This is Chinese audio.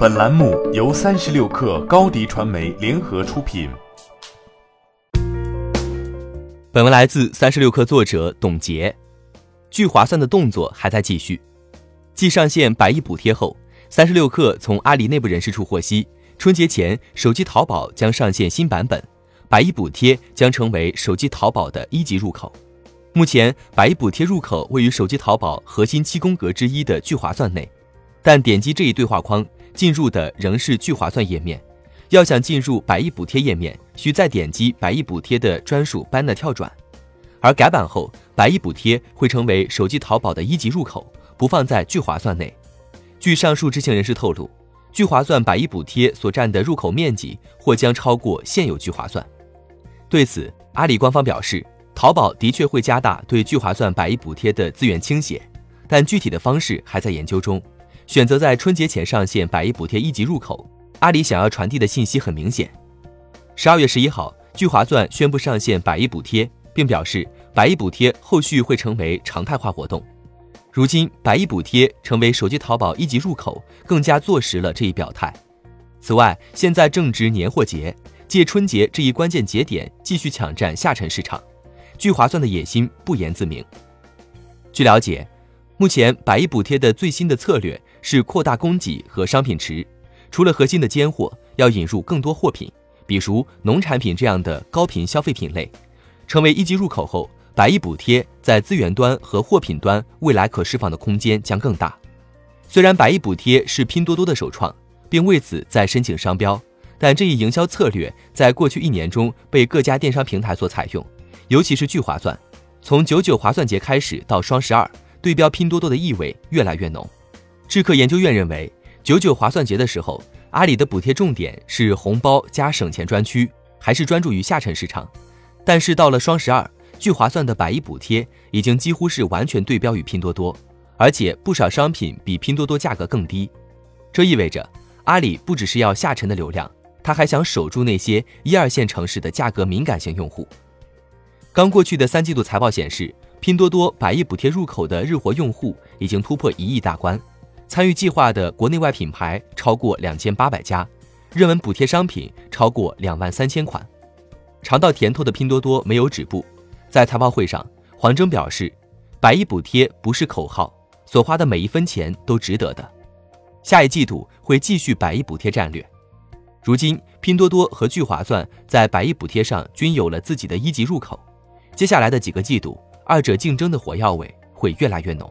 本栏目由三十六氪高低传媒联合出品。本文来自三十六氪作者董洁。聚划算的动作还在继续。继上线百亿补贴后，三十六氪从阿里内部人士处获悉，春节前手机淘宝将上线新版本，百亿补贴将成为手机淘宝的一级入口。目前，百亿补贴入口位于手机淘宝核心七宫格之一的聚划算内，但点击这一对话框。进入的仍是聚划算页面，要想进入百亿补贴页面，需再点击百亿补贴的专属 banner 跳转。而改版后，百亿补贴会成为手机淘宝的一级入口，不放在聚划算内。据上述知情人士透露，聚划算百亿补贴所占的入口面积或将超过现有聚划算。对此，阿里官方表示，淘宝的确会加大对聚划算百亿补贴的资源倾斜，但具体的方式还在研究中。选择在春节前上线百亿补贴一级入口，阿里想要传递的信息很明显。十二月十一号，聚划算宣布上线百亿补贴，并表示百亿补贴后续会成为常态化活动。如今，百亿补贴成为手机淘宝一级入口，更加坐实了这一表态。此外，现在正值年货节，借春节这一关键节点继续抢占下沉市场，聚划算的野心不言自明。据了解，目前百亿补贴的最新的策略。是扩大供给和商品池，除了核心的尖货，要引入更多货品，比如农产品这样的高频消费品类，成为一级入口后，百亿补贴在资源端和货品端未来可释放的空间将更大。虽然百亿补贴是拼多多的首创，并为此在申请商标，但这一营销策略在过去一年中被各家电商平台所采用，尤其是聚划算，从九九划算节开始到双十二，对标拼多多的意味越来越浓。智客研究院认为，九九划算节的时候，阿里的补贴重点是红包加省钱专区，还是专注于下沉市场。但是到了双十二，聚划算的百亿补贴已经几乎是完全对标于拼多多，而且不少商品比拼多多价格更低。这意味着，阿里不只是要下沉的流量，他还想守住那些一二线城市的价格敏感型用户。刚过去的三季度财报显示，拼多多百亿补贴入口的日活用户已经突破一亿大关。参与计划的国内外品牌超过两千八百家，热门补贴商品超过两万三千款。尝到甜头的拼多多没有止步，在财报会上，黄峥表示，百亿补贴不是口号，所花的每一分钱都值得的。下一季度会继续百亿补贴战略。如今，拼多多和聚划算在百亿补贴上均有了自己的一级入口，接下来的几个季度，二者竞争的火药味会越来越浓。